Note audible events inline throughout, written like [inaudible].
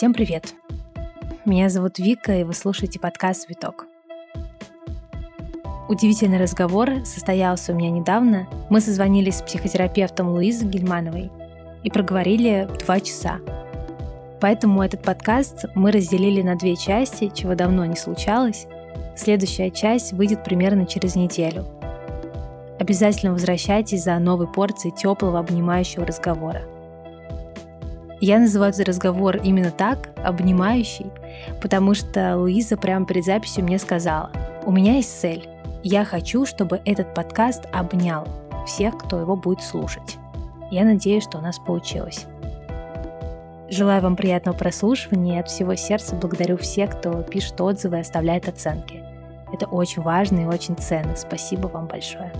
Всем привет! Меня зовут Вика, и вы слушаете подкаст «Виток». Удивительный разговор состоялся у меня недавно. Мы созвонились с психотерапевтом Луизой Гельмановой и проговорили два часа. Поэтому этот подкаст мы разделили на две части, чего давно не случалось. Следующая часть выйдет примерно через неделю. Обязательно возвращайтесь за новой порцией теплого обнимающего разговора. Я называю этот разговор именно так, обнимающий, потому что Луиза прямо перед записью мне сказала, у меня есть цель. Я хочу, чтобы этот подкаст обнял всех, кто его будет слушать. Я надеюсь, что у нас получилось. Желаю вам приятного прослушивания и от всего сердца благодарю всех, кто пишет отзывы и оставляет оценки. Это очень важно и очень ценно. Спасибо вам большое.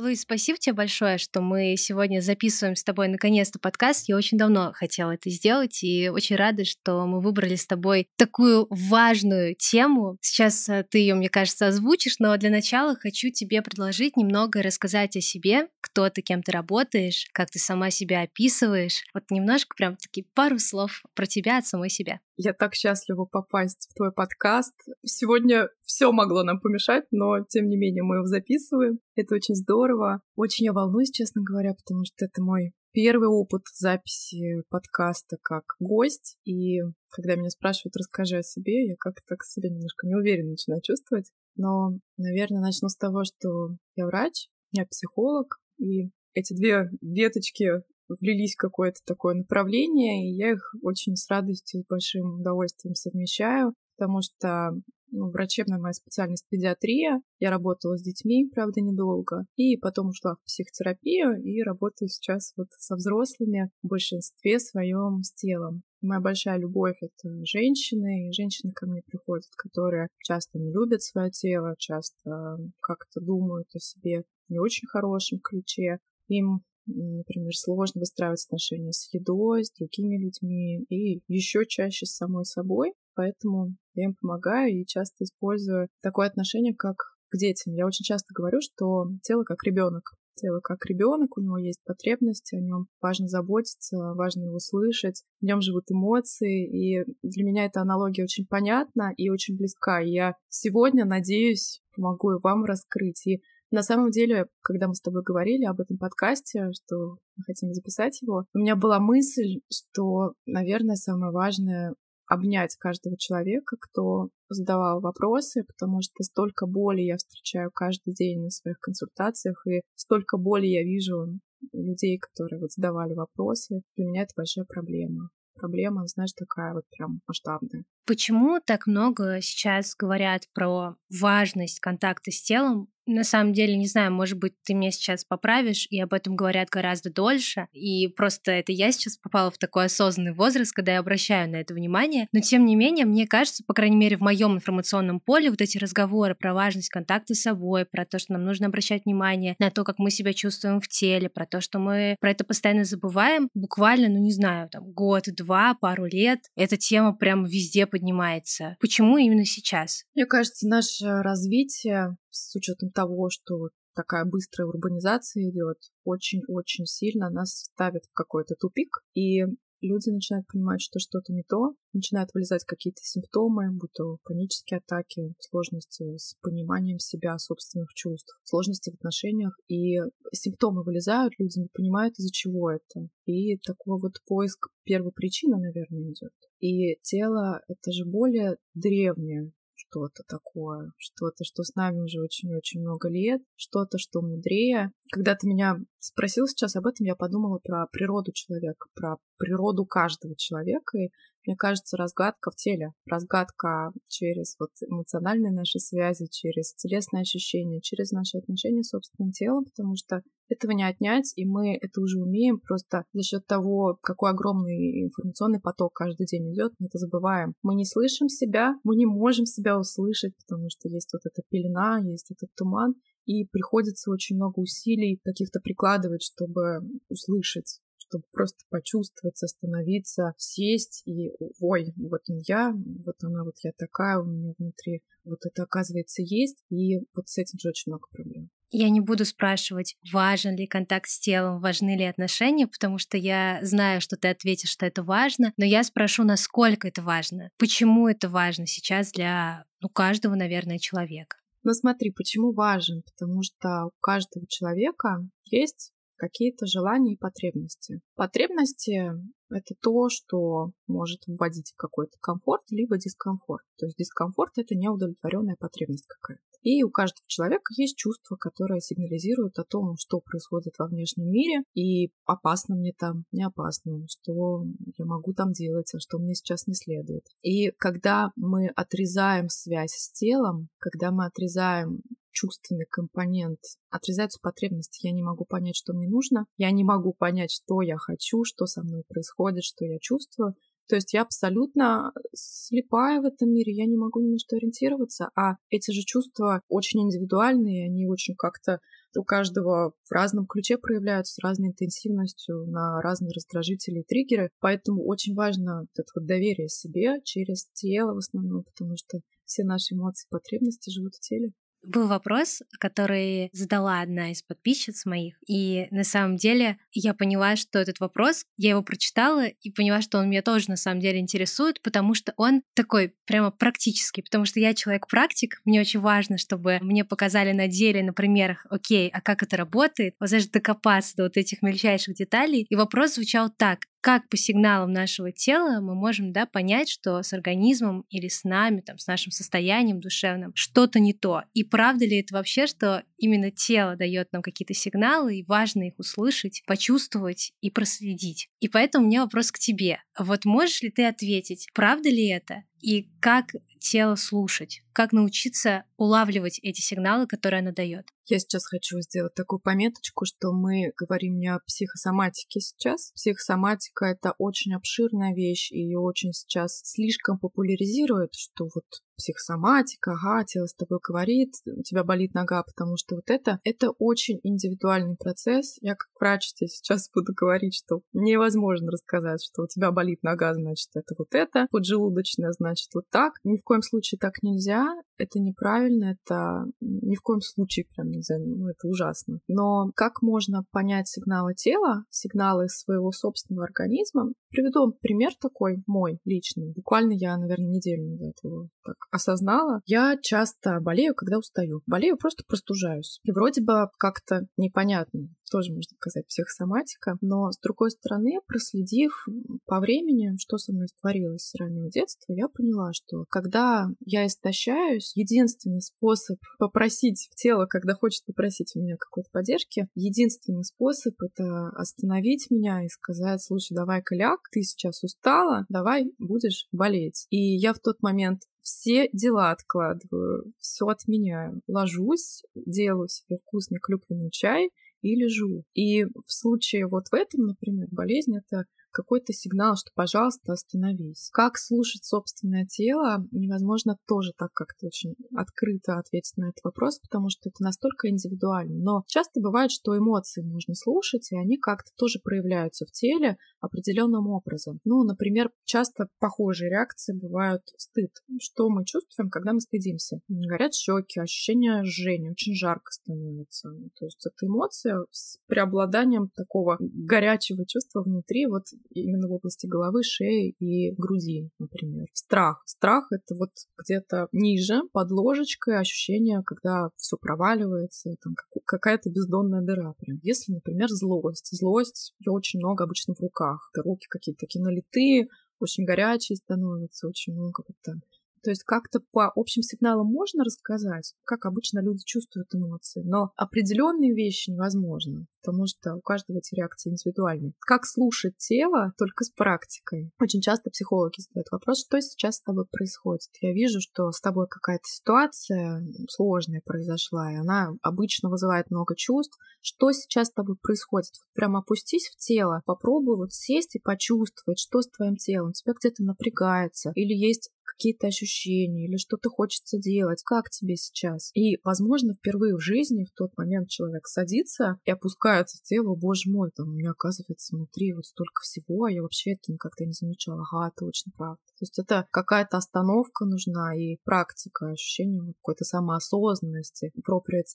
Луис, спасибо тебе большое, что мы сегодня записываем с тобой наконец-то подкаст. Я очень давно хотела это сделать и очень рада, что мы выбрали с тобой такую важную тему. Сейчас э, ты ее, мне кажется, озвучишь, но для начала хочу тебе предложить немного рассказать о себе, кто ты, кем ты работаешь, как ты сама себя описываешь. Вот немножко прям такие пару слов про тебя от самой себя. Я так счастлива попасть в твой подкаст. Сегодня все могло нам помешать, но тем не менее мы его записываем. Это очень здорово. Очень я волнуюсь, честно говоря, потому что это мой первый опыт записи подкаста как гость. И когда меня спрашивают, расскажи о себе, я как-то к себе немножко неуверенно начинаю чувствовать. Но, наверное, начну с того, что я врач, я психолог, и эти две веточки влились в какое-то такое направление, и я их очень с радостью, с большим удовольствием совмещаю, потому что ну, врачебная моя специальность педиатрия. Я работала с детьми, правда, недолго. И потом ушла в психотерапию и работаю сейчас вот со взрослыми в большинстве своем с телом. Моя большая любовь — это женщины, и женщины ко мне приходят, которые часто не любят свое тело, часто как-то думают о себе в не очень хорошем ключе. Им например, сложно выстраивать отношения с едой, с другими людьми и еще чаще с самой собой. Поэтому я им помогаю и часто использую такое отношение, как к детям. Я очень часто говорю, что тело как ребенок. Тело как ребенок, у него есть потребности, о нем важно заботиться, важно его слышать, в нем живут эмоции, и для меня эта аналогия очень понятна и очень близка. И я сегодня, надеюсь, помогу вам раскрыть. И на самом деле, когда мы с тобой говорили об этом подкасте, что мы хотим записать его, у меня была мысль, что, наверное, самое важное обнять каждого человека, кто задавал вопросы, потому что столько боли я встречаю каждый день на своих консультациях, и столько боли я вижу людей, которые вот задавали вопросы. Для меня это большая проблема. Проблема, знаешь, такая вот прям масштабная. Почему так много сейчас говорят про важность контакта с телом на самом деле, не знаю, может быть, ты меня сейчас поправишь, и об этом говорят гораздо дольше. И просто это я сейчас попала в такой осознанный возраст, когда я обращаю на это внимание. Но тем не менее, мне кажется, по крайней мере, в моем информационном поле вот эти разговоры про важность контакта с собой, про то, что нам нужно обращать внимание на то, как мы себя чувствуем в теле, про то, что мы про это постоянно забываем, буквально, ну не знаю, там год, два, пару лет, эта тема прям везде поднимается. Почему именно сейчас? Мне кажется, наше развитие с учетом того, что такая быстрая урбанизация идет, очень-очень сильно нас ставит в какой-то тупик, и люди начинают понимать, что что-то не то, начинают вылезать какие-то симптомы, будь то панические атаки, сложности с пониманием себя, собственных чувств, сложности в отношениях, и симптомы вылезают, люди не понимают, из-за чего это. И такой вот поиск первопричины, наверное, идет. И тело — это же более древнее что-то такое, что-то, что с нами уже очень-очень много лет, что-то, что мудрее. Когда ты меня спросил сейчас об этом, я подумала про природу человека, про природу каждого человека, и мне кажется, разгадка в теле, разгадка через вот эмоциональные наши связи, через телесные ощущения, через наши отношения с собственным телом, потому что этого не отнять, и мы это уже умеем просто за счет того, какой огромный информационный поток каждый день идет, мы это забываем. Мы не слышим себя, мы не можем себя услышать, потому что есть вот эта пелена, есть этот туман, и приходится очень много усилий каких-то прикладывать, чтобы услышать чтобы просто почувствовать, остановиться, сесть и, ой, вот он я, вот она, вот я такая, у меня внутри вот это, оказывается, есть, и вот с этим же очень много проблем. Я не буду спрашивать, важен ли контакт с телом, важны ли отношения, потому что я знаю, что ты ответишь, что это важно, но я спрошу, насколько это важно, почему это важно сейчас для ну, каждого, наверное, человека. Но смотри, почему важен? Потому что у каждого человека есть какие-то желания и потребности. Потребности — это то, что может вводить в какой-то комфорт, либо дискомфорт. То есть дискомфорт — это неудовлетворенная потребность какая-то. И у каждого человека есть чувства, которые сигнализируют о том, что происходит во внешнем мире, и опасно мне там, не опасно, что я могу там делать, а что мне сейчас не следует. И когда мы отрезаем связь с телом, когда мы отрезаем чувственный компонент. Отрезаются потребности. Я не могу понять, что мне нужно. Я не могу понять, что я хочу, что со мной происходит, что я чувствую. То есть я абсолютно слепая в этом мире, я не могу ни на что ориентироваться, а эти же чувства очень индивидуальные, они очень как-то у каждого в разном ключе проявляются, с разной интенсивностью, на разные раздражители и триггеры. Поэтому очень важно вот это вот доверие себе через тело в основном, потому что все наши эмоции, потребности живут в теле. Был вопрос, который задала одна из подписчиц моих, и на самом деле я поняла, что этот вопрос, я его прочитала и поняла, что он меня тоже на самом деле интересует, потому что он такой прямо практический, потому что я человек-практик, мне очень важно, чтобы мне показали на деле, на примерах, окей, а как это работает, вот даже докопаться до вот этих мельчайших деталей. И вопрос звучал так, как по сигналам нашего тела мы можем да, понять, что с организмом или с нами, там, с нашим состоянием душевным что-то не то. И правда ли это вообще, что именно тело дает нам какие-то сигналы, и важно их услышать, почувствовать и проследить. И поэтому у меня вопрос к тебе. Вот можешь ли ты ответить, правда ли это? И как тело слушать? Как научиться улавливать эти сигналы, которые оно дает? Я сейчас хочу сделать такую пометочку, что мы говорим не о психосоматике сейчас. Психосоматика — это очень обширная вещь, и очень сейчас слишком популяризирует, что вот психосоматика, ага, тело с тобой говорит, у тебя болит нога, потому что вот это, это очень индивидуальный процесс. Я как врач тебе сейчас [laughs] буду говорить, что невозможно рассказать, что у тебя болит нога, значит, это вот это, поджелудочная, значит, вот так. Ни в коем случае так нельзя, это неправильно, это ни в коем случае прям нельзя, ну, это ужасно. Но как можно понять сигналы тела, сигналы своего собственного организма? Приведу пример такой, мой личный. Буквально я, наверное, неделю назад его так осознала. Я часто болею, когда устаю. Болею, просто простужаюсь. И вроде бы как-то непонятно, тоже можно сказать психосоматика, но с другой стороны, проследив по времени, что со мной творилось с раннего детства, я поняла, что когда я истощаюсь, единственный способ попросить тело, когда хочет попросить у меня какой-то поддержки, единственный способ — это остановить меня и сказать, слушай, давай коляк, ты сейчас устала, давай будешь болеть. И я в тот момент все дела откладываю, все отменяю. Ложусь, делаю себе вкусный клюквенный чай и лежу. И в случае вот в этом, например, болезнь это какой-то сигнал, что, пожалуйста, остановись. Как слушать собственное тело, невозможно тоже так как-то очень открыто ответить на этот вопрос, потому что это настолько индивидуально. Но часто бывает, что эмоции нужно слушать, и они как-то тоже проявляются в теле определенным образом. Ну, например, часто похожие реакции бывают стыд. Что мы чувствуем, когда мы стыдимся? Горят щеки, ощущение жжения, очень жарко становится. То есть это эмоция с преобладанием такого горячего чувства внутри. Вот именно в области головы, шеи и груди, например. Страх. Страх — это вот где-то ниже, под ложечкой ощущение, когда все проваливается, там какая-то бездонная дыра прям. Если, например, злость. Злость, ее очень много обычно в руках. Это руки какие-то такие налитые, очень горячие становятся, очень много вот там то есть как-то по общим сигналам можно рассказать, как обычно люди чувствуют эмоции, но определенные вещи невозможно, потому что у каждого эти реакции индивидуальны. Как слушать тело только с практикой? Очень часто психологи задают вопрос, что сейчас с тобой происходит. Я вижу, что с тобой какая-то ситуация сложная произошла, и она обычно вызывает много чувств. Что сейчас с тобой происходит? Вот прям опустись в тело, попробуй вот сесть и почувствовать, что с твоим телом. Тебя где-то напрягается, или есть какие-то ощущения или что-то хочется делать, как тебе сейчас. И, возможно, впервые в жизни в тот момент человек садится и опускается в тело, боже мой, там у меня оказывается внутри вот столько всего, а я вообще это никогда не замечала. Ага, точно правда. То есть это какая-то остановка нужна и практика, ощущение какой-то самоосознанности,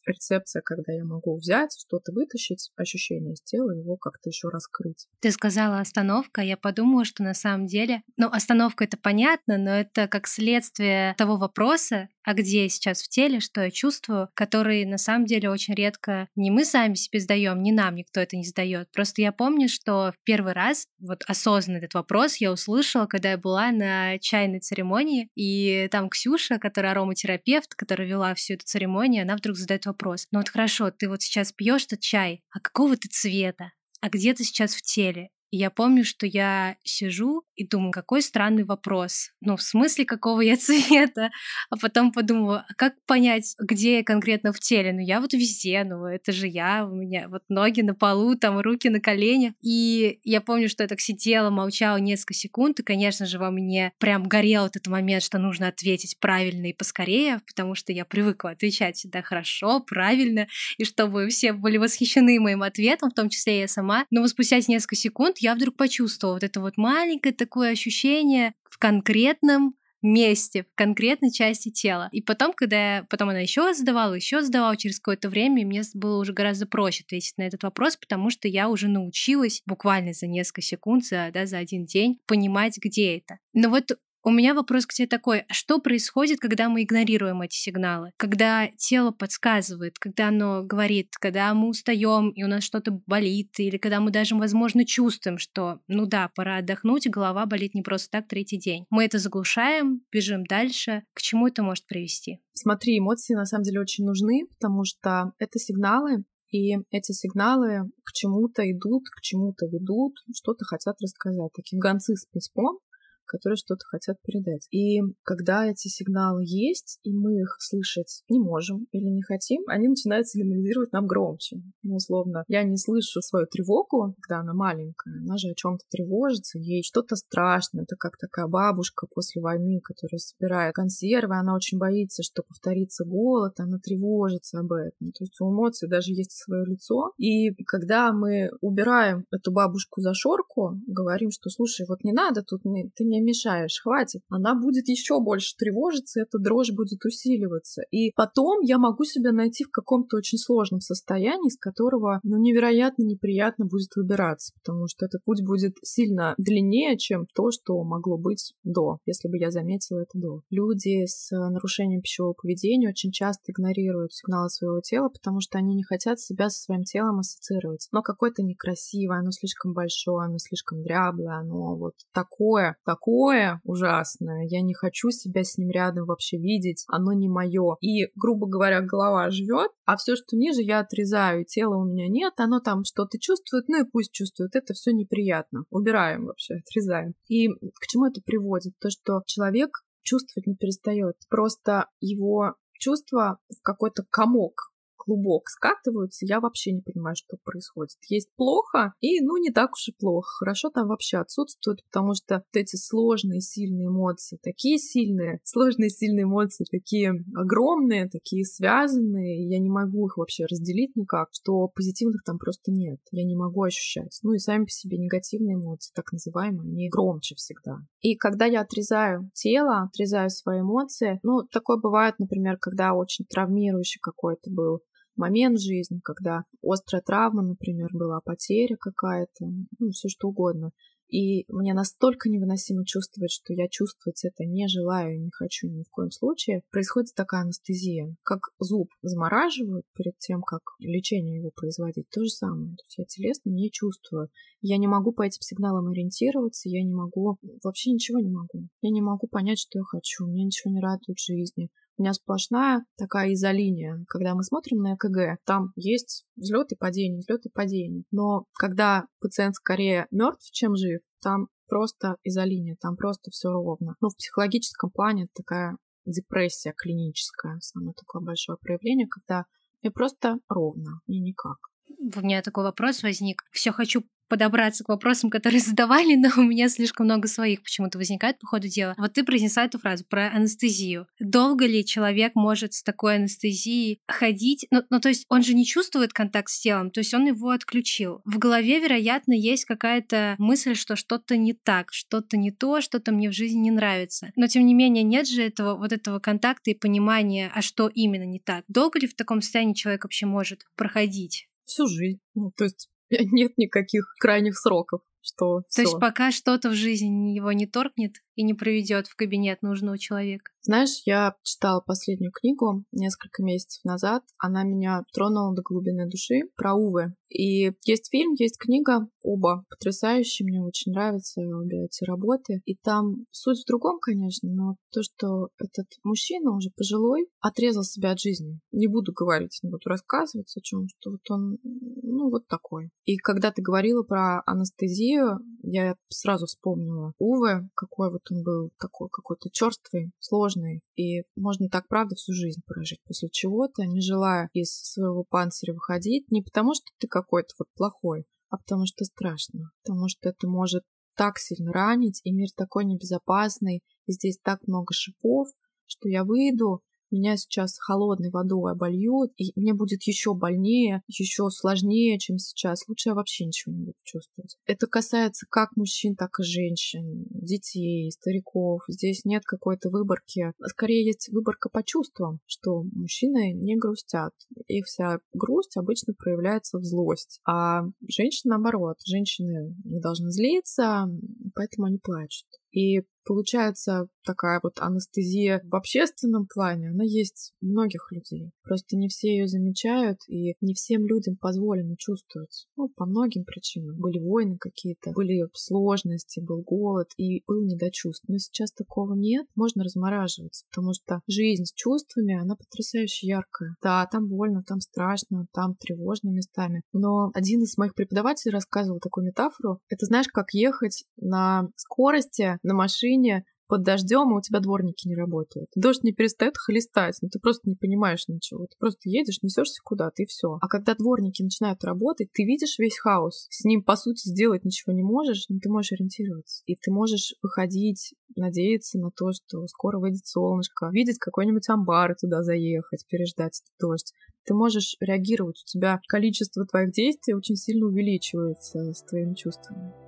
рецепция, когда я могу взять, что-то вытащить, ощущение из тела, его как-то еще раскрыть. Ты сказала остановка, я подумала, что на самом деле, ну, остановка это понятно, но это как следствие того вопроса, а где я сейчас в теле, что я чувствую, который на самом деле очень редко не мы сами себе сдаем, не нам никто это не сдает. Просто я помню, что в первый раз вот осознанно этот вопрос я услышала, когда я была на чайной церемонии, и там Ксюша, которая ароматерапевт, которая вела всю эту церемонию, она вдруг задает вопрос: "Ну вот хорошо, ты вот сейчас пьешь этот чай, а какого ты цвета? А где ты сейчас в теле? И я помню, что я сижу и думаю, какой странный вопрос. Ну, в смысле, какого я [laughs] цвета? А потом подумала, а как понять, где я конкретно в теле? Ну, я вот везде, ну, это же я, у меня вот ноги на полу, там руки на коленях. И я помню, что я так сидела, молчала несколько секунд, и, конечно же, во мне прям горел этот момент, что нужно ответить правильно и поскорее, потому что я привыкла отвечать всегда хорошо, правильно, и чтобы все были восхищены моим ответом, в том числе я сама. Но спустя несколько секунд я вдруг почувствовала вот это вот маленькое такое ощущение в конкретном месте, в конкретной части тела. И потом, когда я, потом она еще задавала, еще задавала через какое-то время, мне было уже гораздо проще ответить на этот вопрос, потому что я уже научилась буквально за несколько секунд, за, да, за один день понимать, где это. Но вот у меня вопрос к тебе такой, а что происходит, когда мы игнорируем эти сигналы? Когда тело подсказывает, когда оно говорит, когда мы устаем и у нас что-то болит, или когда мы даже, возможно, чувствуем, что, ну да, пора отдохнуть, голова болит не просто так третий день. Мы это заглушаем, бежим дальше. К чему это может привести? Смотри, эмоции на самом деле очень нужны, потому что это сигналы, и эти сигналы к чему-то идут, к чему-то ведут, что-то хотят рассказать. Такие гонцы с письмом, которые что-то хотят передать. И когда эти сигналы есть, и мы их слышать не можем или не хотим, они начинают сигнализировать нам громче. Ну, условно, я не слышу свою тревогу, когда она маленькая, она же о чем-то тревожится, ей что-то страшно. Это как такая бабушка после войны, которая собирает консервы, она очень боится, что повторится голод, она тревожится об этом. То есть у эмоций даже есть свое лицо. И когда мы убираем эту бабушку за шорку, говорим, что слушай, вот не надо тут, ты не мне мешаешь, хватит. Она будет еще больше тревожиться, эта дрожь будет усиливаться. И потом я могу себя найти в каком-то очень сложном состоянии, из которого, ну, невероятно неприятно будет выбираться, потому что этот путь будет сильно длиннее, чем то, что могло быть до, если бы я заметила это до. Люди с нарушением пищевого поведения очень часто игнорируют сигналы своего тела, потому что они не хотят себя со своим телом ассоциировать. Но какое-то некрасивое, оно слишком большое, оно слишком дряблое, оно вот такое, такое такое ужасное, я не хочу себя с ним рядом вообще видеть, оно не мое. И, грубо говоря, голова живет, а все, что ниже, я отрезаю, тела у меня нет, оно там что-то чувствует, ну и пусть чувствует, это все неприятно. Убираем вообще, отрезаем. И к чему это приводит? То, что человек чувствовать не перестает. Просто его чувство в какой-то комок клубок скатываются, я вообще не понимаю, что происходит. Есть плохо, и ну не так уж и плохо. Хорошо там вообще отсутствует, потому что вот эти сложные, сильные эмоции, такие сильные, [laughs] сложные, сильные эмоции, такие огромные, такие связанные, я не могу их вообще разделить никак, что позитивных там просто нет. Я не могу ощущать. Ну и сами по себе негативные эмоции, так называемые, они громче всегда. И когда я отрезаю тело, отрезаю свои эмоции, ну, такое бывает, например, когда очень травмирующий какой-то был момент жизни, когда острая травма, например, была потеря какая-то, ну, все что угодно. И мне настолько невыносимо чувствовать, что я чувствовать это не желаю и не хочу ни в коем случае. Происходит такая анестезия. Как зуб замораживают перед тем, как лечение его производить. То же самое. То есть я телесно не чувствую. Я не могу по этим сигналам ориентироваться, я не могу... Вообще ничего не могу. Я не могу понять, что я хочу. Мне ничего не радует в жизни. У меня сплошная такая изолиния. Когда мы смотрим на ЭКГ, там есть взлет и падение, взлет и падение. Но когда пациент скорее мертв, чем жив, там просто изолиния, там просто все ровно. Но в психологическом плане такая депрессия клиническая, самое такое большое проявление, когда мне просто ровно, мне никак. У меня такой вопрос возник. Все хочу подобраться к вопросам, которые [laughs] задавали, но у меня слишком много своих почему-то возникает по ходу дела. Вот ты произнесла эту фразу про анестезию. Долго ли человек может с такой анестезией ходить? Ну, ну, то есть он же не чувствует контакт с телом, то есть он его отключил. В голове, вероятно, есть какая-то мысль, что что-то не так, что-то не то, что-то мне в жизни не нравится. Но тем не менее нет же этого вот этого контакта и понимания, а что именно не так. Долго ли в таком состоянии человек вообще может проходить? Всю жизнь. Ну, то есть [laughs] нет никаких крайних сроков что То есть пока что-то в жизни его не торкнет и не проведет в кабинет нужного человека. Знаешь, я читала последнюю книгу несколько месяцев назад. Она меня тронула до глубины души про Увы. И есть фильм, есть книга, оба потрясающие, мне очень нравятся обе эти работы. И там суть в другом, конечно, но то, что этот мужчина уже пожилой отрезал себя от жизни. Не буду говорить, не буду рассказывать о чем, что вот он, ну, вот такой. И когда ты говорила про анестезию, Россию, я сразу вспомнила Уве, какой вот он был такой какой-то черствый, сложный. И можно так, правда, всю жизнь прожить после чего-то, не желая из своего панциря выходить. Не потому, что ты какой-то вот плохой, а потому что страшно. Потому что это может так сильно ранить, и мир такой небезопасный, и здесь так много шипов, что я выйду, меня сейчас холодной водой обольют, и мне будет еще больнее, еще сложнее, чем сейчас. Лучше я вообще ничего не буду чувствовать. Это касается как мужчин, так и женщин, детей, стариков. Здесь нет какой-то выборки. Скорее есть выборка по чувствам, что мужчины не грустят. Их вся грусть обычно проявляется в злость. А женщины наоборот. Женщины не должны злиться, поэтому они плачут. И получается такая вот анестезия в общественном плане, она есть у многих людей. Просто не все ее замечают, и не всем людям позволено чувствовать. Ну, по многим причинам. Были войны какие-то, были сложности, был голод, и был недочувств. Но сейчас такого нет, можно размораживаться, потому что жизнь с чувствами, она потрясающе яркая. Да, там больно, там страшно, там тревожно местами. Но один из моих преподавателей рассказывал такую метафору. Это знаешь, как ехать на скорости на машине под дождем, и у тебя дворники не работают. Дождь не перестает хлестать, но ты просто не понимаешь ничего. Ты просто едешь, несешься куда-то, и все. А когда дворники начинают работать, ты видишь весь хаос. С ним, по сути, сделать ничего не можешь, но ты можешь ориентироваться. И ты можешь выходить, надеяться на то, что скоро выйдет солнышко, видеть какой-нибудь амбар туда заехать, переждать этот дождь. Ты можешь реагировать, у тебя количество твоих действий очень сильно увеличивается с твоими чувствами.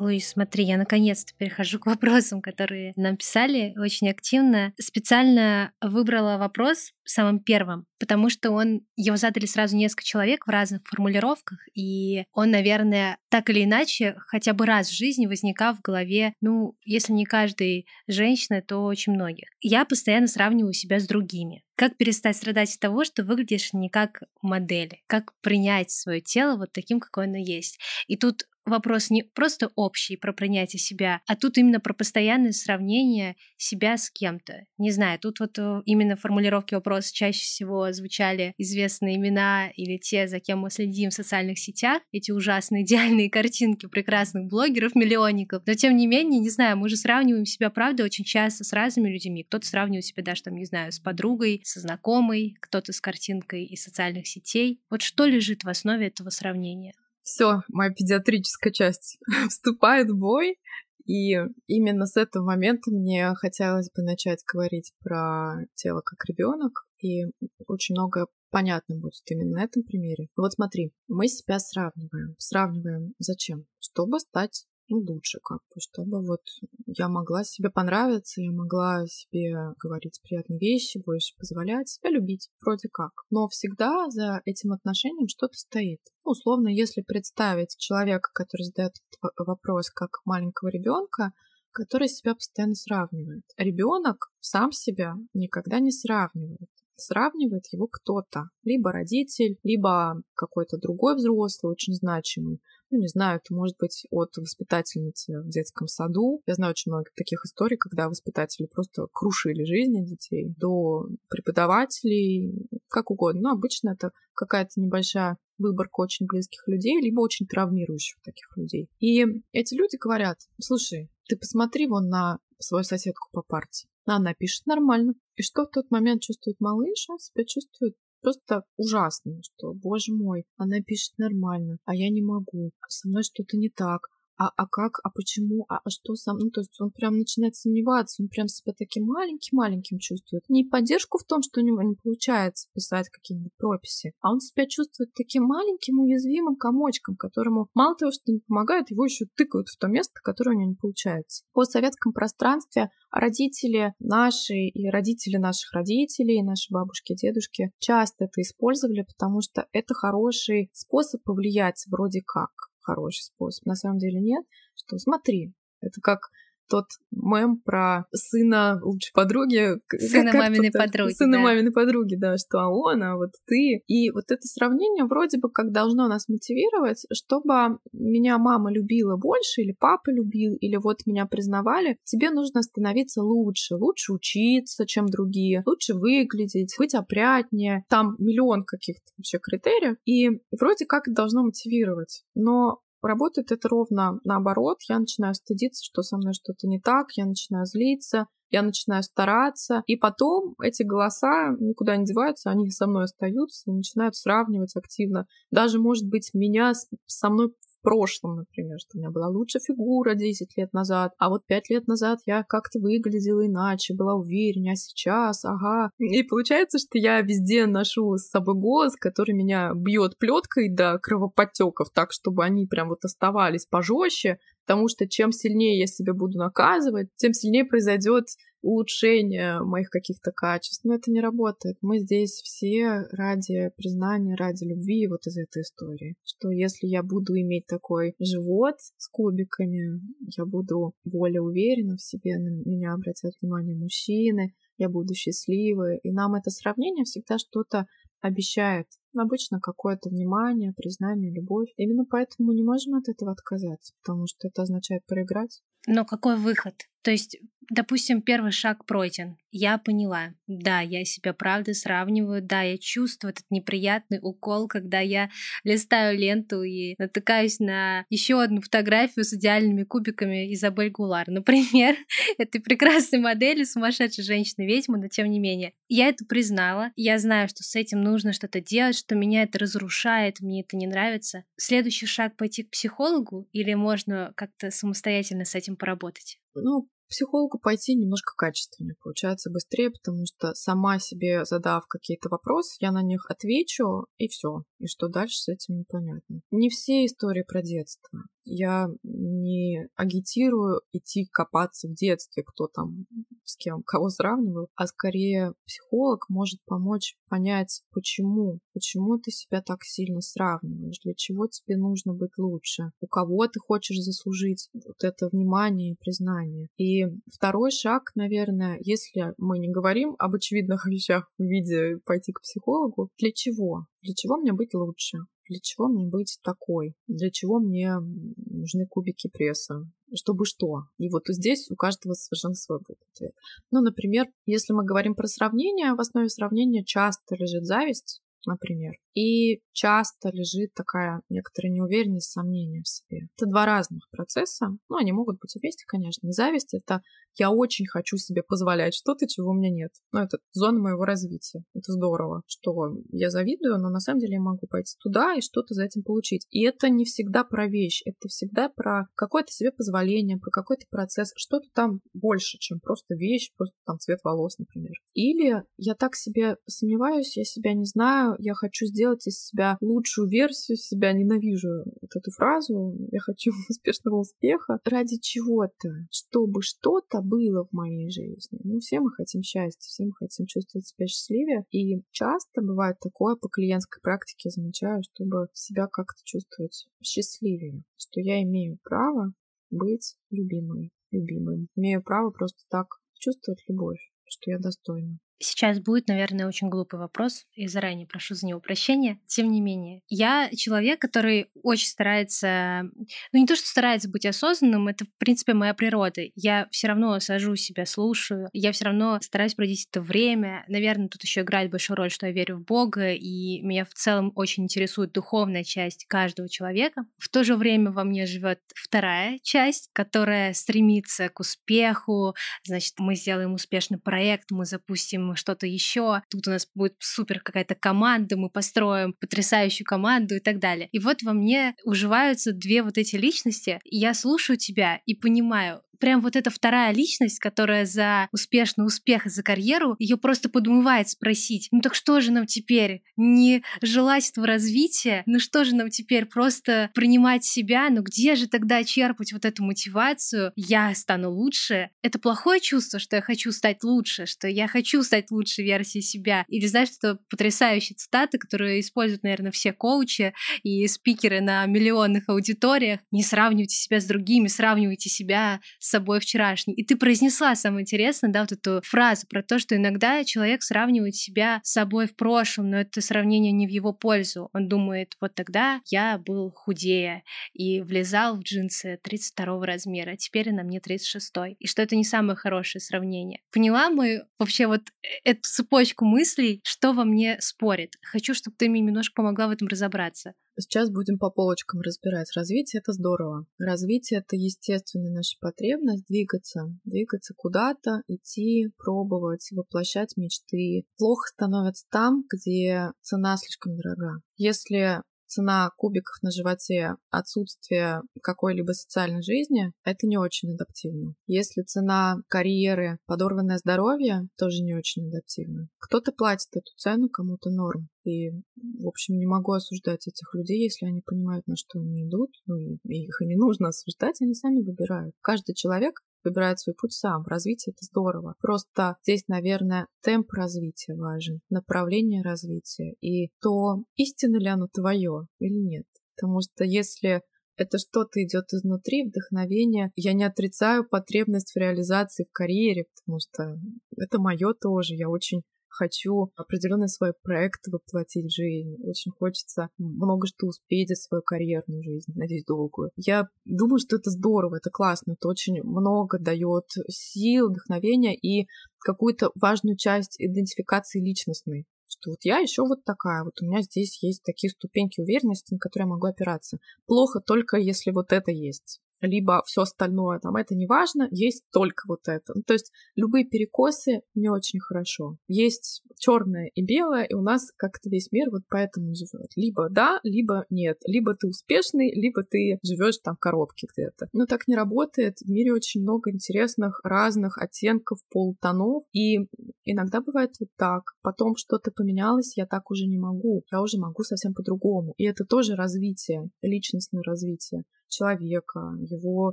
Ой, смотри, я наконец-то перехожу к вопросам, которые нам писали очень активно. Специально выбрала вопрос самым первым, потому что он его задали сразу несколько человек в разных формулировках, и он, наверное, так или иначе хотя бы раз в жизни возникал в голове, ну, если не каждой женщины, то очень многих. Я постоянно сравниваю себя с другими. Как перестать страдать от того, что выглядишь не как модель? Как принять свое тело вот таким, какое оно есть? И тут вопрос не просто общий про принятие себя, а тут именно про постоянное сравнение себя с кем-то. Не знаю, тут вот э, именно формулировки вопроса чаще всего звучали известные имена или те, за кем мы следим в социальных сетях, эти ужасные [laughs] идеальные картинки прекрасных блогеров, миллионников. Но тем не менее, не знаю, мы же сравниваем себя, правда, очень часто с разными людьми. Кто-то сравнивает себя даже, там, не знаю, с подругой, со знакомой, кто-то с картинкой из социальных сетей. Вот что лежит в основе этого сравнения? Все, моя педиатрическая часть [laughs] вступает в бой. И именно с этого момента мне хотелось бы начать говорить про тело как ребенок, и очень много понятно будет именно на этом примере. Вот смотри, мы себя сравниваем. Сравниваем зачем? Чтобы стать ну, лучше как бы, чтобы вот я могла себе понравиться, я могла себе говорить приятные вещи, больше позволять себя любить, вроде как. Но всегда за этим отношением что-то стоит. Ну, условно, если представить человека, который задает этот вопрос как маленького ребенка, который себя постоянно сравнивает. Ребенок сам себя никогда не сравнивает сравнивает его кто-то. Либо родитель, либо какой-то другой взрослый, очень значимый ну, не знаю, это может быть от воспитательницы в детском саду. Я знаю очень много таких историй, когда воспитатели просто крушили жизни детей, до преподавателей, как угодно. Но обычно это какая-то небольшая выборка очень близких людей, либо очень травмирующих таких людей. И эти люди говорят, слушай, ты посмотри вон на свою соседку по партии. Она пишет нормально. И что в тот момент чувствует малыш? Он себя чувствует просто ужасно, что, боже мой, она пишет нормально, а я не могу, со мной что-то не так, а, а как, а почему, а, а что сам, ну, то есть он прям начинает сомневаться, он прям себя таким маленьким-маленьким чувствует. Не поддержку в том, что у него не получается писать какие-нибудь прописи, а он себя чувствует таким маленьким, уязвимым комочком, которому мало того, что не помогает, его еще тыкают в то место, которое у него не получается. В постсоветском пространстве родители наши и родители наших родителей, наши бабушки и дедушки часто это использовали, потому что это хороший способ повлиять вроде как хороший способ. На самом деле нет, что смотри, это как тот мем про сына лучшей подруги. Сына как, маминой подруги. Сына да. маминой подруги, да, что а он, а вот ты. И вот это сравнение вроде бы как должно нас мотивировать, чтобы меня мама любила больше, или папа любил, или вот меня признавали, тебе нужно становиться лучше, лучше учиться, чем другие, лучше выглядеть, быть опрятнее. Там миллион каких-то вообще критериев. И вроде как это должно мотивировать. Но Работает это ровно наоборот. Я начинаю стыдиться, что со мной что-то не так, я начинаю злиться, я начинаю стараться, и потом эти голоса никуда не деваются, они со мной остаются, начинают сравнивать активно. Даже, может быть, меня со мной в прошлом, например, что у меня была лучшая фигура 10 лет назад, а вот 5 лет назад я как-то выглядела иначе, была увереннее, а сейчас, ага. И получается, что я везде ношу с собой голос, который меня бьет плеткой до кровоподтеков, так, чтобы они прям вот оставались пожестче, потому что чем сильнее я себя буду наказывать, тем сильнее произойдет улучшение моих каких-то качеств. Но это не работает. Мы здесь все ради признания, ради любви вот из этой истории. Что если я буду иметь такой живот с кубиками, я буду более уверена в себе, на меня обратят внимание мужчины, я буду счастливой. И нам это сравнение всегда что-то обещает. Обычно какое-то внимание, признание, любовь. Именно поэтому мы не можем от этого отказаться, потому что это означает проиграть. Но какой выход? То есть допустим, первый шаг пройден. Я поняла. Да, я себя правда сравниваю. Да, я чувствую этот неприятный укол, когда я листаю ленту и натыкаюсь на еще одну фотографию с идеальными кубиками Изабель Гулар. Например, [laughs] этой прекрасной модели, сумасшедшей женщины-ведьмы, но тем не менее. Я это признала. Я знаю, что с этим нужно что-то делать, что меня это разрушает, мне это не нравится. Следующий шаг пойти к психологу или можно как-то самостоятельно с этим поработать? Ну, психологу пойти немножко качественнее, получается быстрее, потому что сама себе задав какие-то вопросы, я на них отвечу, и все. И что дальше с этим непонятно. Не все истории про детство. Я не агитирую идти копаться в детстве, кто там с кем, кого сравниваю, а скорее психолог может помочь понять, почему, почему ты себя так сильно сравниваешь, для чего тебе нужно быть лучше, у кого ты хочешь заслужить вот это внимание и признание. И второй шаг, наверное, если мы не говорим об очевидных [laughs] вещах в виде пойти к психологу, для чего? Для чего мне быть лучше? Для чего мне быть такой? Для чего мне нужны кубики пресса? Чтобы что? И вот здесь у каждого совершенно свой будет ответ. Ну, например, если мы говорим про сравнение, в основе сравнения часто лежит зависть, например. И часто лежит такая некоторая неуверенность, сомнение в себе. Это два разных процесса. Ну, они могут быть вместе, конечно. И зависть — это я очень хочу себе позволять что-то, чего у меня нет. Ну, это зона моего развития. Это здорово, что я завидую, но на самом деле я могу пойти туда и что-то за этим получить. И это не всегда про вещь, это всегда про какое-то себе позволение, про какой-то процесс, что-то там больше, чем просто вещь, просто там цвет волос, например. Или я так себе сомневаюсь, я себя не знаю, я хочу сделать из себя лучшую версию себя, ненавижу вот эту фразу, я хочу [laughs] успешного успеха, ради чего-то, чтобы что-то было в моей жизни. Ну, все мы хотим счастья, все мы хотим чувствовать себя счастливее. И часто бывает такое по клиентской практике, замечаю, чтобы себя как-то чувствовать счастливее, что я имею право быть любимой, любимым. Имею право просто так чувствовать любовь, что я достойна. Сейчас будет, наверное, очень глупый вопрос, и заранее прошу за него прощения. Тем не менее, я человек, который очень старается, ну не то, что старается быть осознанным, это, в принципе, моя природа. Я все равно сажу себя, слушаю, я все равно стараюсь проводить это время. Наверное, тут еще играет большую роль, что я верю в Бога, и меня в целом очень интересует духовная часть каждого человека. В то же время во мне живет вторая часть, которая стремится к успеху. Значит, мы сделаем успешный проект, мы запустим что-то еще, тут у нас будет супер какая-то команда, мы построим потрясающую команду и так далее. И вот во мне уживаются две вот эти личности, и я слушаю тебя и понимаю, прям вот эта вторая личность, которая за успешный успех и за карьеру, ее просто подмывает спросить, ну так что же нам теперь? Не желать этого развития? Ну что же нам теперь? Просто принимать себя? Ну где же тогда черпать вот эту мотивацию? Я стану лучше. Это плохое чувство, что я хочу стать лучше, что я хочу стать лучшей версией себя. Или знаешь, это потрясающая цитата, которую используют, наверное, все коучи и спикеры на миллионных аудиториях. Не сравнивайте себя с другими, сравнивайте себя с собой вчерашний. И ты произнесла, самое интересное, да, вот эту фразу про то, что иногда человек сравнивает себя с собой в прошлом, но это сравнение не в его пользу. Он думает, вот тогда я был худее и влезал в джинсы 32 размера, а теперь на мне 36. И что это не самое хорошее сравнение. Поняла мы вообще вот э, эту цепочку мыслей, что во мне спорит. Хочу, чтобы ты мне немножко помогла в этом разобраться. Сейчас будем по полочкам разбирать. Развитие — это здорово. Развитие — это естественная наша потребность двигаться. Двигаться куда-то, идти, пробовать, воплощать мечты. Плохо становится там, где цена слишком дорога. Если цена кубиков на животе, отсутствие какой-либо социальной жизни, это не очень адаптивно. Если цена карьеры, подорванное здоровье, тоже не очень адаптивно. Кто-то платит эту цену, кому-то норм. И, в общем, не могу осуждать этих людей, если они понимают, на что они идут. Ну, и их и не нужно осуждать, они сами выбирают. Каждый человек выбирает свой путь сам. Развитие — это здорово. Просто здесь, наверное, темп развития важен, направление развития и то, истинно ли оно твое или нет. Потому что если это что-то идет изнутри, вдохновение. Я не отрицаю потребность в реализации в карьере, потому что это мое тоже. Я очень хочу определенный свой проект воплотить в жизнь. Очень хочется много что успеть за свою карьерную жизнь, надеюсь, долгую. Я думаю, что это здорово, это классно, это очень много дает сил, вдохновения и какую-то важную часть идентификации личностной что вот я еще вот такая, вот у меня здесь есть такие ступеньки уверенности, на которые я могу опираться. Плохо только если вот это есть либо все остальное, там, это не важно, есть только вот это. Ну, то есть любые перекосы не очень хорошо. Есть черное и белое, и у нас как-то весь мир вот поэтому живет. Либо да, либо нет. Либо ты успешный, либо ты живешь там в коробке где-то. Но так не работает. В мире очень много интересных разных оттенков, полутонов, и иногда бывает вот так. Потом что-то поменялось, я так уже не могу. Я уже могу совсем по-другому. И это тоже развитие, личностное развитие человека, его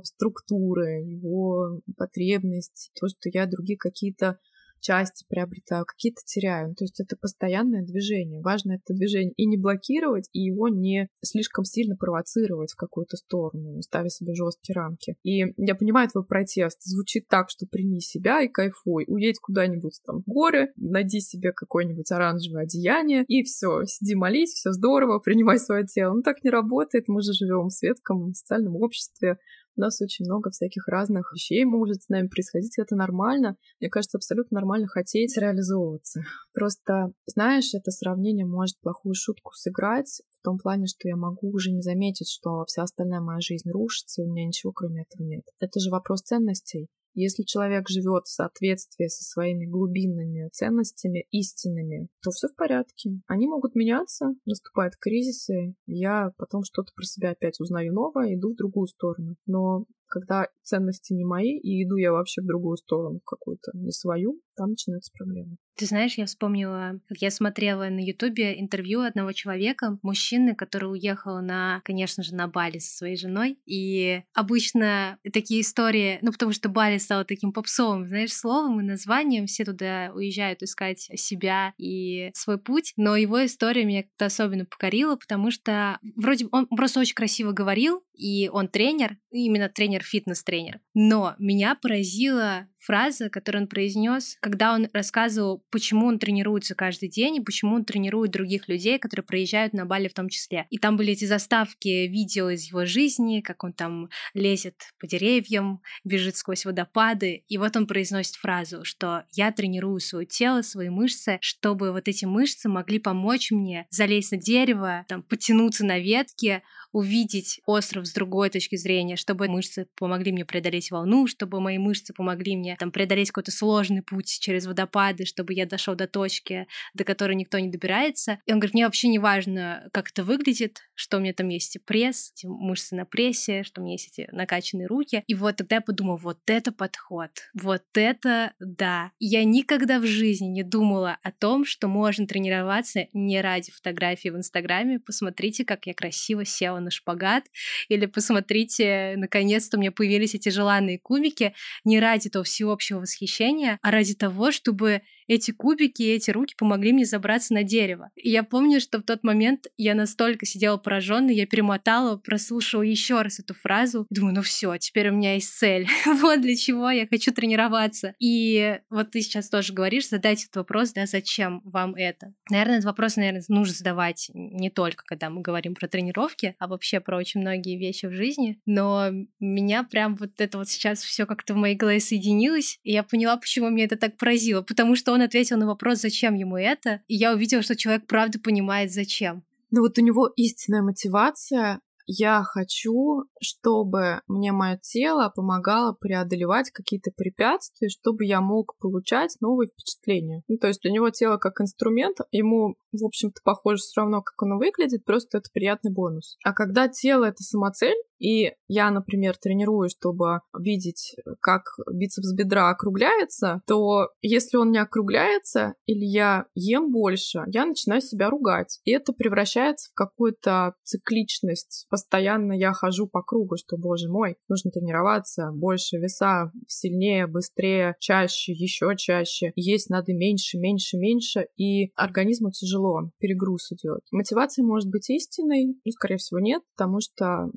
структуры, его потребности, то, что я другие какие-то части приобретаю, какие-то теряю. То есть это постоянное движение. Важно это движение и не блокировать, и его не слишком сильно провоцировать в какую-то сторону, ставя себе жесткие рамки. И я понимаю твой протест. Звучит так, что прими себя и кайфуй. Уедь куда-нибудь там в горы, найди себе какое-нибудь оранжевое одеяние, и все, сиди молись, все здорово, принимай свое тело. Ну так не работает. Мы же живем в светском социальном обществе, у нас очень много всяких разных вещей может с нами происходить, это нормально. Мне кажется, абсолютно нормально хотеть реализовываться. Просто, знаешь, это сравнение может плохую шутку сыграть в том плане, что я могу уже не заметить, что вся остальная моя жизнь рушится, и у меня ничего кроме этого нет. Это же вопрос ценностей. Если человек живет в соответствии со своими глубинными ценностями, истинными, то все в порядке. Они могут меняться, наступают кризисы, я потом что-то про себя опять узнаю новое, иду в другую сторону. Но когда ценности не мои, и иду я вообще в другую сторону, какую-то, не свою, там начинаются проблемы. Ты знаешь, я вспомнила, как я смотрела на Ютубе интервью одного человека, мужчины, который уехал на, конечно же, на Бали со своей женой. И обычно такие истории, ну, потому что Бали стало таким попсовым, знаешь, словом и названием, все туда уезжают искать себя и свой путь. Но его история меня как-то особенно покорила, потому что вроде он просто очень красиво говорил, и он тренер, именно тренер, фитнес-тренер. Но меня поразило фраза, которую он произнес, когда он рассказывал, почему он тренируется каждый день и почему он тренирует других людей, которые проезжают на Бали в том числе. И там были эти заставки видео из его жизни, как он там лезет по деревьям, бежит сквозь водопады. И вот он произносит фразу, что я тренирую свое тело, свои мышцы, чтобы вот эти мышцы могли помочь мне залезть на дерево, там, потянуться на ветке, увидеть остров с другой точки зрения, чтобы мышцы помогли мне преодолеть волну, чтобы мои мышцы помогли мне там преодолеть какой-то сложный путь через водопады, чтобы я дошел до точки, до которой никто не добирается. И он говорит, мне вообще не важно, как это выглядит, что у меня там есть пресс, эти мышцы на прессе, что у меня есть эти накачанные руки. И вот тогда я подумала, вот это подход, вот это да. Я никогда в жизни не думала о том, что можно тренироваться не ради фотографии в Инстаграме. Посмотрите, как я красиво села на шпагат. Или посмотрите, наконец-то у меня появились эти желанные кубики не ради того всеобщего восхищения, а ради того, чтобы эти кубики эти руки помогли мне забраться на дерево. И я помню, что в тот момент я настолько сидела пораженная, я перемотала, прослушала еще раз эту фразу. Думаю, ну все, теперь у меня есть цель. [laughs] вот для чего я хочу тренироваться. И вот ты сейчас тоже говоришь, задать этот вопрос, да, зачем вам это? Наверное, этот вопрос, наверное, нужно задавать не только, когда мы говорим про тренировки, а вообще про очень многие вещи в жизни. Но меня прям вот это вот сейчас все как-то в моей голове соединилось, и я поняла, почему меня это так поразило. Потому что он ответил на вопрос, зачем ему это, и я увидела, что человек правда понимает, зачем. Ну вот у него истинная мотивация я хочу, чтобы мне мое тело помогало преодолевать какие-то препятствия, чтобы я мог получать новые впечатления. Ну, то есть для него тело как инструмент, ему, в общем-то, похоже все равно, как оно выглядит, просто это приятный бонус. А когда тело — это самоцель, и я, например, тренирую, чтобы видеть, как бицепс бедра округляется, то если он не округляется или я ем больше, я начинаю себя ругать. И это превращается в какую-то цикличность. Постоянно я хожу по кругу, что, боже мой, нужно тренироваться, больше веса, сильнее, быстрее, чаще, еще чаще. Есть надо меньше, меньше, меньше, и организму тяжело, перегруз идет. Мотивация может быть истинной, ну, скорее всего, нет, потому что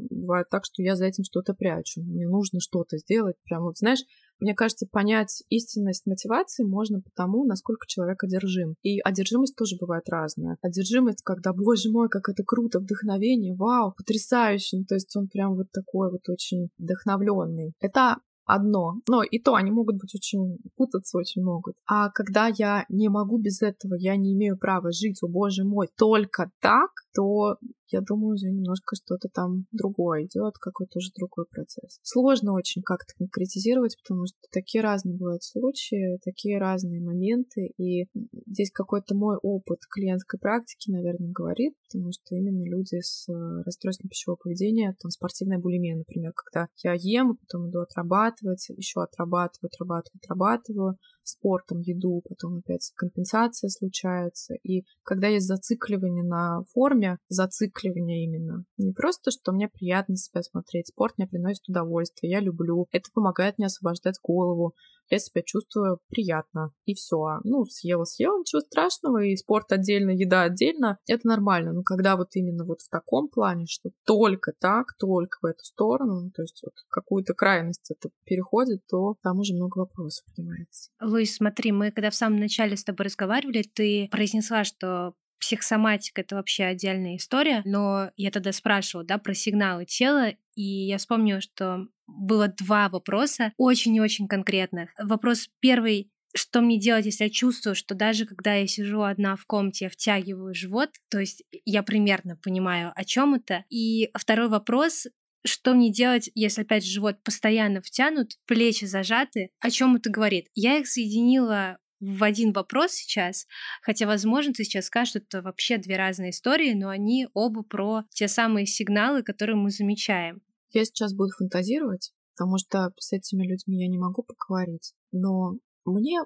так, что я за этим что-то прячу. Мне нужно что-то сделать. Прям вот, знаешь, мне кажется, понять истинность мотивации можно потому, насколько человек одержим. И одержимость тоже бывает разная. Одержимость, когда, боже мой, как это круто, вдохновение, вау, потрясающе. Ну, то есть он прям вот такой вот очень вдохновленный. Это одно. Но и то они могут быть очень путаться очень могут. А когда я не могу без этого, я не имею права жить, о боже мой, только так, то я думаю, уже немножко что-то там другое идет, какой-то уже другой процесс. Сложно очень как-то конкретизировать, потому что такие разные бывают случаи, такие разные моменты, и здесь какой-то мой опыт клиентской практики, наверное, говорит, потому что именно люди с э, расстройством пищевого поведения, там спортивная булимия, например, когда я ем, потом иду отрабатывать, еще отрабатываю, отрабатываю, отрабатываю, спортом, еду, потом опять компенсация случается. И когда есть зацикливание на форме, зацикливание именно, не просто, что мне приятно себя смотреть, спорт мне приносит удовольствие, я люблю, это помогает мне освобождать голову, я себя чувствую приятно. И все. Ну, съела, съела, ничего страшного, и спорт отдельно, еда отдельно, это нормально. Но когда вот именно вот в таком плане, что только так, только в эту сторону, то есть вот какую-то крайность это переходит, то там уже много вопросов поднимается. Луис, смотри, мы когда в самом начале с тобой разговаривали, ты произнесла, что психосоматика — это вообще отдельная история, но я тогда спрашивала, да, про сигналы тела, и я вспомнила, что было два вопроса, очень и очень конкретных. Вопрос первый что мне делать, если я чувствую, что даже когда я сижу одна в комнате, я втягиваю живот, то есть я примерно понимаю, о чем это. И второй вопрос, что мне делать, если опять живот постоянно втянут, плечи зажаты, о чем это говорит? Я их соединила в один вопрос сейчас, хотя, возможно, ты сейчас скажешь, что это вообще две разные истории, но они оба про те самые сигналы, которые мы замечаем. Я сейчас буду фантазировать, потому что с этими людьми я не могу поговорить, но мне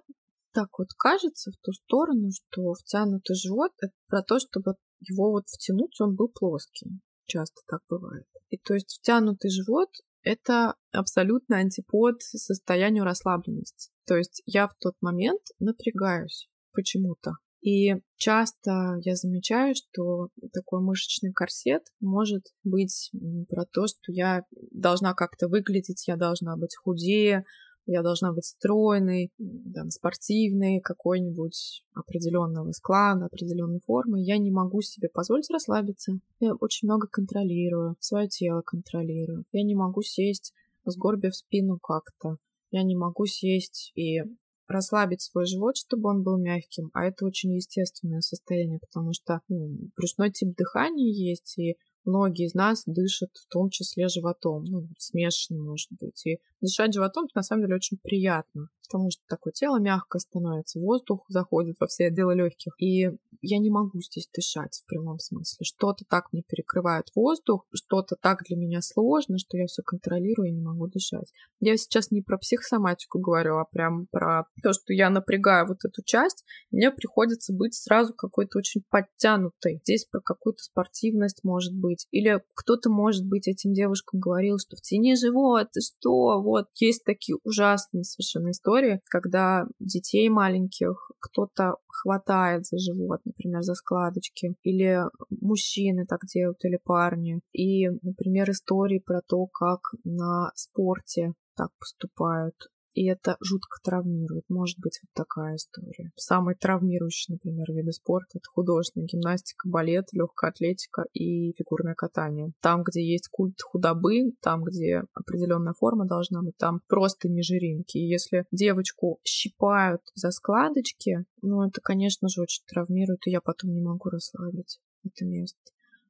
так вот кажется в ту сторону, что втянутый живот — это про то, чтобы его вот втянуть, он был плоский. Часто так бывает. И то есть втянутый живот это абсолютно антипод состоянию расслабленности. То есть я в тот момент напрягаюсь почему-то. И часто я замечаю, что такой мышечный корсет может быть про то, что я должна как-то выглядеть, я должна быть худее, я должна быть стройной, там, спортивной, какой-нибудь определенного склада, определенной формы. Я не могу себе позволить расслабиться. Я очень много контролирую, свое тело контролирую. Я не могу сесть, сгорбив спину как-то. Я не могу сесть и расслабить свой живот, чтобы он был мягким, а это очень естественное состояние, потому что ну, брюшной тип дыхания есть, и многие из нас дышат в том числе животом, ну, смешанный, может быть. И дышать животом на самом деле очень приятно, потому что такое тело мягко становится, воздух заходит во все отделы легких. И я не могу здесь дышать в прямом смысле. Что-то так мне перекрывает воздух, что-то так для меня сложно, что я все контролирую и не могу дышать. Я сейчас не про психосоматику говорю, а прям про то, что я напрягаю вот эту часть, мне приходится быть сразу какой-то очень подтянутой. Здесь про какую-то спортивность может быть. Или кто-то, может быть, этим девушкам говорил, что в тени живот, ты что? Вот, есть такие ужасные совершенно истории, когда детей маленьких кто-то хватает за живот, например, за складочки, или мужчины так делают, или парни. И, например, истории про то, как на спорте так поступают и это жутко травмирует. Может быть, вот такая история. Самый травмирующий, например, виды спорта — это художественная гимнастика, балет, легкая атлетика и фигурное катание. Там, где есть культ худобы, там, где определенная форма должна быть, там просто не жиринки. И если девочку щипают за складочки, ну, это, конечно же, очень травмирует, и я потом не могу расслабить это место.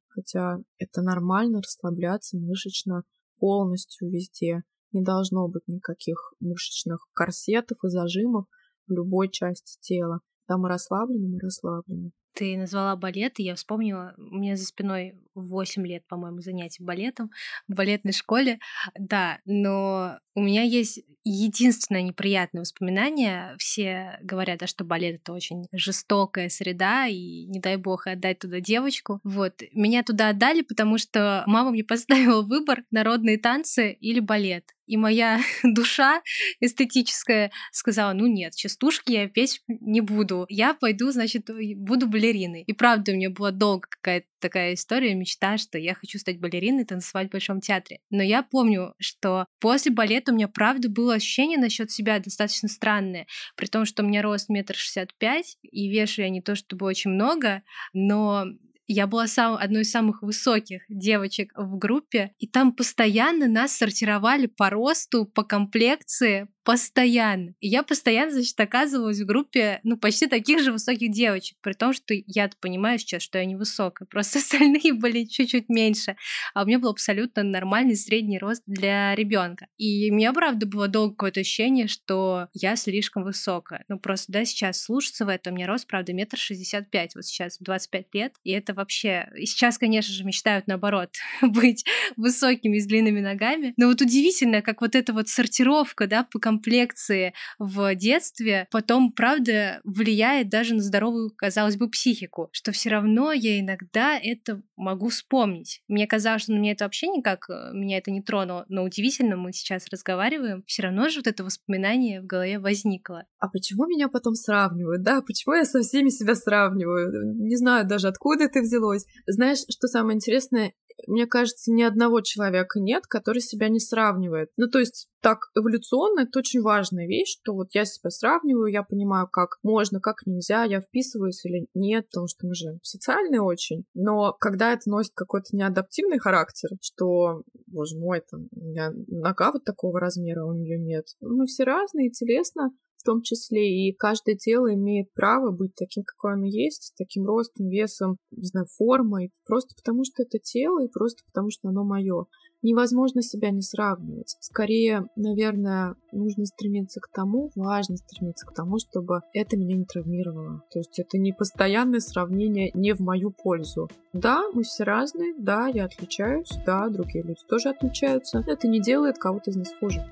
Хотя это нормально расслабляться мышечно полностью везде не должно быть никаких мышечных корсетов и зажимов в любой части тела. Когда мы расслаблены, мы расслаблены. Ты назвала балет, и я вспомнила, у меня за спиной 8 лет, по-моему, занятий балетом в балетной школе. Да, но у меня есть единственное неприятное воспоминание. Все говорят, да, что балет — это очень жестокая среда, и не дай бог отдать туда девочку. Вот. Меня туда отдали, потому что мама мне поставила выбор — народные танцы или балет. И моя [laughs] душа эстетическая сказала, ну нет, частушки я петь не буду. Я пойду, значит, буду балериной. И правда, у меня была долго какая-то такая история, мечта, что я хочу стать балериной, танцевать в Большом театре. Но я помню, что после балета у меня правда было ощущение насчет себя достаточно странное, при том, что у меня рост метр шестьдесят пять, и вешу я не то чтобы очень много, но я была сам, одной из самых высоких девочек в группе, и там постоянно нас сортировали по росту, по комплекции, постоянно. И я постоянно, значит, оказывалась в группе, ну, почти таких же высоких девочек, при том, что я понимаю сейчас, что я невысокая, [laughs] просто остальные были чуть-чуть меньше, а у меня был абсолютно нормальный средний рост для ребенка. И у меня, правда, было долго какое-то ощущение, что я слишком высокая. Ну, просто, да, сейчас слушаться в этом, у меня рост, правда, метр шестьдесят пять, вот сейчас 25 лет, и это вообще... И сейчас, конечно же, мечтают, наоборот, [laughs] быть высокими с длинными ногами, но вот удивительно, как вот эта вот сортировка, да, по комплекции в детстве потом, правда, влияет даже на здоровую, казалось бы, психику, что все равно я иногда это могу вспомнить. Мне казалось, что на меня это вообще никак, э, меня это не тронуло, но удивительно, мы сейчас разговариваем, все равно же вот это воспоминание в голове возникло. А почему меня потом сравнивают, да? Почему я со всеми себя сравниваю? Не знаю даже, откуда это взялось. Знаешь, что самое интересное? Мне кажется, ни одного человека нет, который себя не сравнивает. Ну, то есть так эволюционно это очень важная вещь, что вот я себя сравниваю, я понимаю, как можно, как нельзя, я вписываюсь или нет, потому что мы же социальные очень. Но когда это носит какой-то неадаптивный характер, что, боже мой, там, у меня нога вот такого размера, у нее нет. Мы все разные, телесно в том числе, и каждое тело имеет право быть таким, какое оно есть, таким ростом, весом, не знаю, формой, просто потому что это тело и просто потому что оно мое. Невозможно себя не сравнивать. Скорее, наверное, нужно стремиться к тому, важно стремиться к тому, чтобы это меня не травмировало. То есть это не постоянное сравнение не в мою пользу. Да, мы все разные, да, я отличаюсь, да, другие люди тоже отличаются. Это не делает кого-то из нас хуже.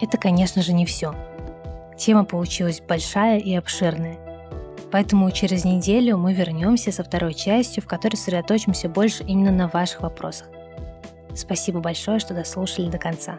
Это, конечно же, не все. Тема получилась большая и обширная. Поэтому через неделю мы вернемся со второй частью, в которой сосредоточимся больше именно на ваших вопросах. Спасибо большое, что дослушали до конца.